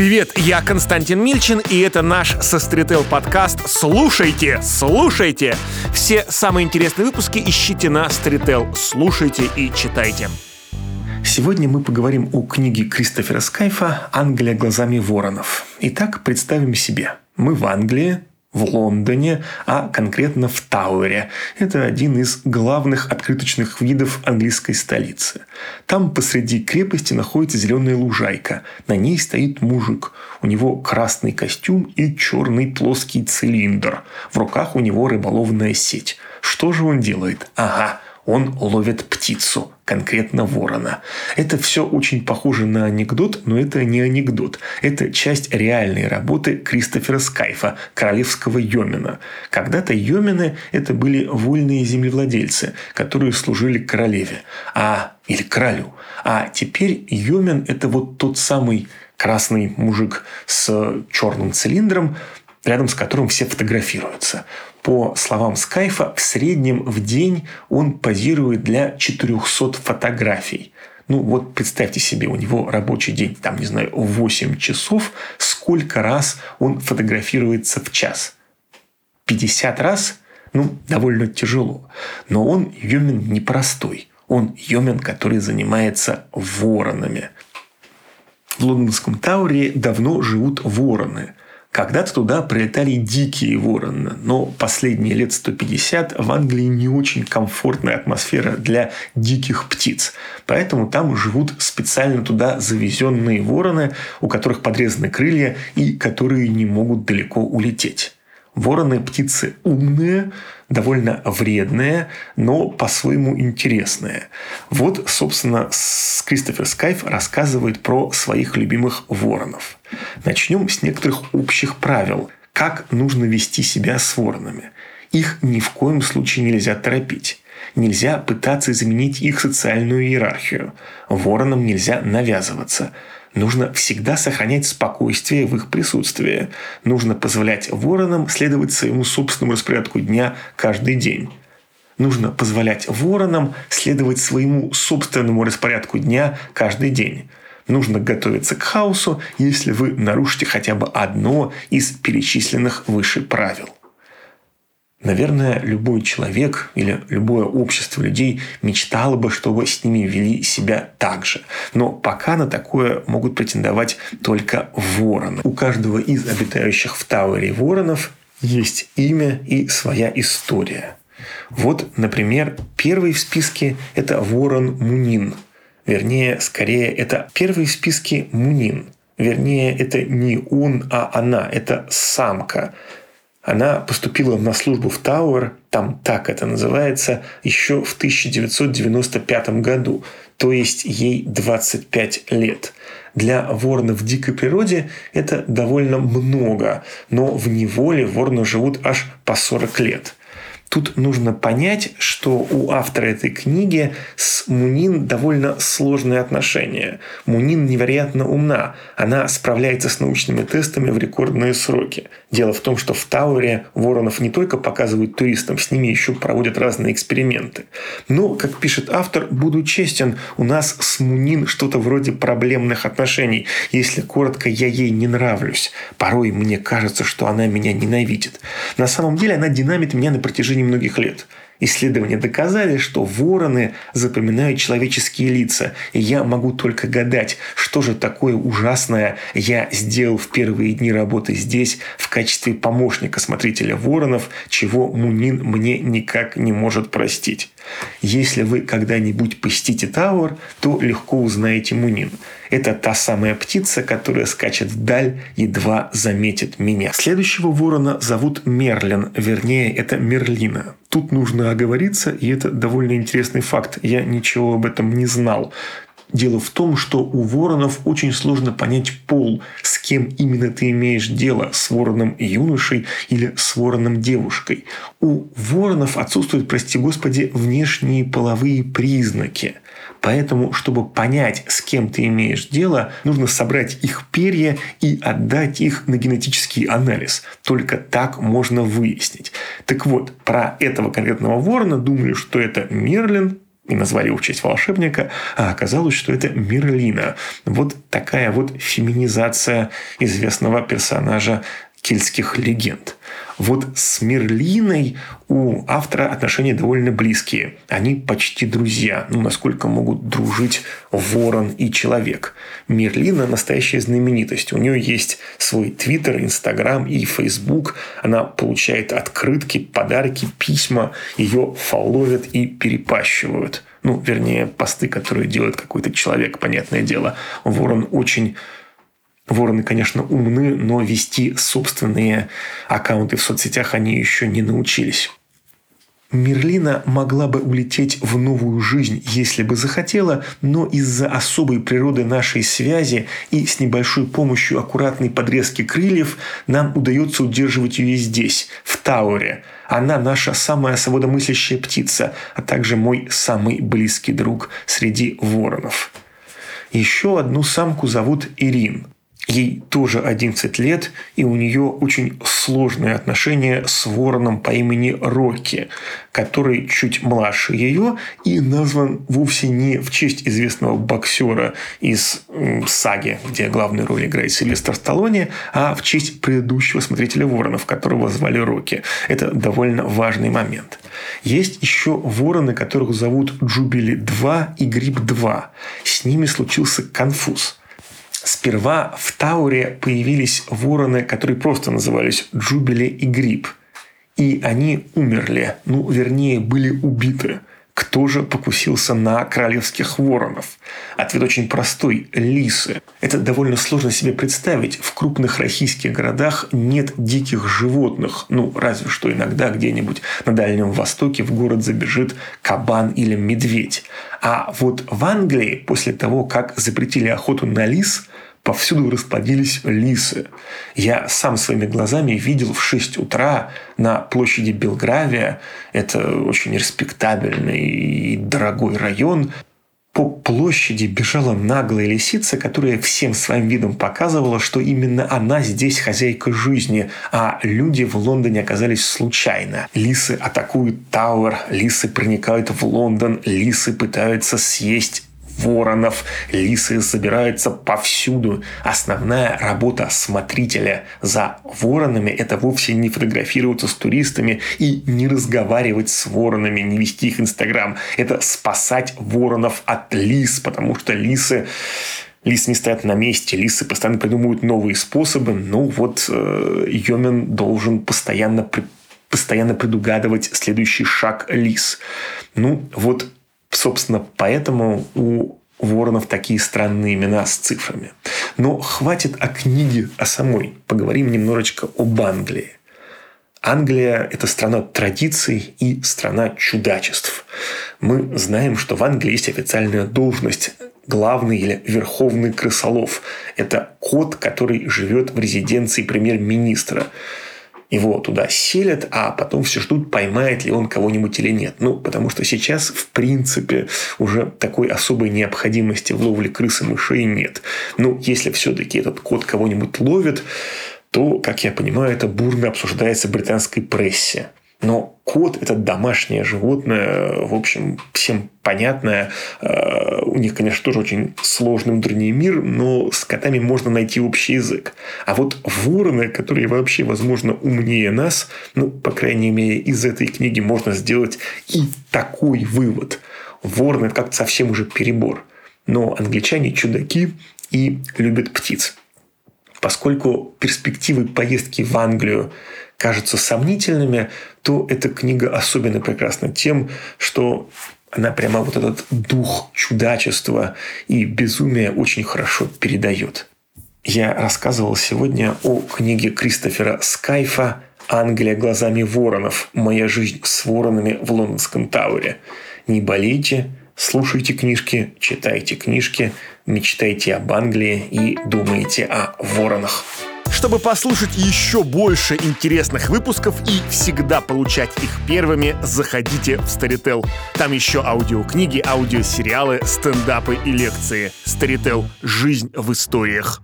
Привет, я Константин Мильчин, и это наш Сострител подкаст. Слушайте, слушайте! Все самые интересные выпуски ищите на Storytel. Слушайте и читайте. Сегодня мы поговорим о книге Кристофера Скайфа «Англия глазами воронов». Итак, представим себе. Мы в Англии, в Лондоне, а конкретно в Тауэре. Это один из главных открыточных видов английской столицы. Там посреди крепости находится зеленая лужайка. На ней стоит мужик. У него красный костюм и черный плоский цилиндр. В руках у него рыболовная сеть. Что же он делает? Ага, он ловит птицу, конкретно ворона. Это все очень похоже на анекдот, но это не анекдот. Это часть реальной работы Кристофера Скайфа, королевского йомина. Когда-то йомины – это были вольные землевладельцы, которые служили королеве а, или королю. А теперь йомин – это вот тот самый красный мужик с черным цилиндром, рядом с которым все фотографируются. По словам Скайфа, в среднем в день он позирует для 400 фотографий. Ну вот представьте себе, у него рабочий день, там, не знаю, 8 часов, сколько раз он фотографируется в час? 50 раз? Ну, довольно тяжело. Но он Йомин непростой. Он Йомин, который занимается воронами. В лондонском Тауре давно живут вороны. Когда-то туда прилетали дикие вороны, но последние лет 150 в Англии не очень комфортная атмосфера для диких птиц. Поэтому там живут специально туда завезенные вороны, у которых подрезаны крылья и которые не могут далеко улететь. Вороны – птицы умные, довольно вредные, но по-своему интересные. Вот, собственно, Кристофер Скайф рассказывает про своих любимых воронов. Начнем с некоторых общих правил, как нужно вести себя с воронами. Их ни в коем случае нельзя торопить. Нельзя пытаться изменить их социальную иерархию. Воронам нельзя навязываться – Нужно всегда сохранять спокойствие в их присутствии. Нужно позволять воронам следовать своему собственному распорядку дня каждый день. Нужно позволять воронам следовать своему собственному распорядку дня каждый день. Нужно готовиться к хаосу, если вы нарушите хотя бы одно из перечисленных выше правил. Наверное, любой человек или любое общество людей мечтало бы, чтобы с ними вели себя так же. Но пока на такое могут претендовать только вороны. У каждого из обитающих в Тауэре воронов есть имя и своя история. Вот, например, первый в списке – это ворон Мунин. Вернее, скорее, это первый в списке Мунин. Вернее, это не он, а она. Это самка. Она поступила на службу в Тауэр, там так это называется, еще в 1995 году, то есть ей 25 лет. Для ворона в дикой природе это довольно много, но в неволе вороны живут аж по 40 лет – Тут нужно понять, что у автора этой книги с Мунин довольно сложные отношения. Мунин невероятно умна. Она справляется с научными тестами в рекордные сроки. Дело в том, что в Тауэре воронов не только показывают туристам, с ними еще проводят разные эксперименты. Но, как пишет автор, буду честен, у нас с Мунин что-то вроде проблемных отношений. Если коротко, я ей не нравлюсь. Порой мне кажется, что она меня ненавидит. На самом деле она динамит меня на протяжении многих лет. Исследования доказали, что вороны запоминают человеческие лица, и я могу только гадать, что же такое ужасное я сделал в первые дни работы здесь в качестве помощника смотрителя воронов, чего Мунин мне никак не может простить. Если вы когда-нибудь посетите Тауэр, то легко узнаете Мунин. Это та самая птица, которая скачет вдаль, едва заметит меня. Следующего ворона зовут Мерлин, вернее, это Мерлина. Тут нужно оговориться, и это довольно интересный факт. Я ничего об этом не знал. Дело в том, что у воронов очень сложно понять пол, с кем именно ты имеешь дело, с вороном юношей или с вороном девушкой. У воронов отсутствуют, прости господи, внешние половые признаки. Поэтому, чтобы понять, с кем ты имеешь дело, нужно собрать их перья и отдать их на генетический анализ. Только так можно выяснить. Так вот, про этого конкретного ворона думали, что это Мерлин, и назвали в честь волшебника, а оказалось, что это Мерлина. Вот такая вот феминизация известного персонажа кельтских легенд. Вот с Мерлиной у автора отношения довольно близкие. Они почти друзья, ну, насколько могут дружить ворон и человек. Мерлина – настоящая знаменитость. У нее есть свой твиттер, инстаграм и фейсбук. Она получает открытки, подарки, письма. Ее фолловят и перепащивают. Ну, вернее, посты, которые делает какой-то человек, понятное дело. Ворон очень Вороны, конечно, умны, но вести собственные аккаунты в соцсетях они еще не научились. Мерлина могла бы улететь в новую жизнь, если бы захотела, но из-за особой природы нашей связи и с небольшой помощью аккуратной подрезки крыльев нам удается удерживать ее здесь, в Тауре. Она наша самая свободомыслящая птица, а также мой самый близкий друг среди воронов. Еще одну самку зовут Ирин – Ей тоже 11 лет, и у нее очень сложные отношения с вороном по имени Рокки, который чуть младше ее и назван вовсе не в честь известного боксера из саги, где главную роль играет Сильвестр Сталлоне, а в честь предыдущего смотрителя воронов, которого звали Рокки. Это довольно важный момент. Есть еще вороны, которых зовут Джубили 2 и Гриб 2. С ними случился конфуз – Сперва в Тауре появились вороны, которые просто назывались Джубили и Гриб. И они умерли, ну, вернее, были убиты. Кто же покусился на королевских воронов? Ответ очень простой – лисы. Это довольно сложно себе представить. В крупных российских городах нет диких животных. Ну, разве что иногда где-нибудь на Дальнем Востоке в город забежит кабан или медведь. А вот в Англии после того, как запретили охоту на лис, повсюду расплодились лисы. Я сам своими глазами видел в 6 утра на площади Белгравия, это очень респектабельный и дорогой район, по площади бежала наглая лисица, которая всем своим видом показывала, что именно она здесь хозяйка жизни, а люди в Лондоне оказались случайно. Лисы атакуют Тауэр, лисы проникают в Лондон, лисы пытаются съесть воронов, лисы собираются повсюду. Основная работа смотрителя за воронами – это вовсе не фотографироваться с туристами и не разговаривать с воронами, не вести их Инстаграм. Это спасать воронов от лис, потому что лисы Лисы не стоят на месте, лисы постоянно придумывают новые способы. Ну вот э, Йомен должен постоянно, постоянно предугадывать следующий шаг лис. Ну вот Собственно, поэтому у Воронов такие странные имена с цифрами. Но хватит о книге, о самой. Поговорим немножечко об Англии. Англия – это страна традиций и страна чудачеств. Мы знаем, что в Англии есть официальная должность главный или верховный крысолов. Это кот, который живет в резиденции премьер-министра его туда селят, а потом все ждут, поймает ли он кого-нибудь или нет. Ну, потому что сейчас, в принципе, уже такой особой необходимости в ловле крыс и мышей нет. Ну, если все-таки этот кот кого-нибудь ловит, то, как я понимаю, это бурно обсуждается в британской прессе. Но кот – это домашнее животное, в общем, всем понятное. Э, у них, конечно, тоже очень сложный внутренний мир, но с котами можно найти общий язык. А вот вороны, которые вообще, возможно, умнее нас, ну, по крайней мере, из этой книги можно сделать и такой вывод. Вороны – это как-то совсем уже перебор. Но англичане – чудаки и любят птиц. Поскольку перспективы поездки в Англию кажутся сомнительными, то эта книга особенно прекрасна тем, что она прямо вот этот дух чудачества и безумия очень хорошо передает. Я рассказывал сегодня о книге Кристофера Скайфа «Англия глазами воронов. Моя жизнь с воронами в лондонском Тауэре». Не болейте, слушайте книжки, читайте книжки, мечтайте об Англии и думайте о воронах. Чтобы послушать еще больше интересных выпусков и всегда получать их первыми, заходите в Storytel. Там еще аудиокниги, аудиосериалы, стендапы и лекции. Storytel. Жизнь в историях.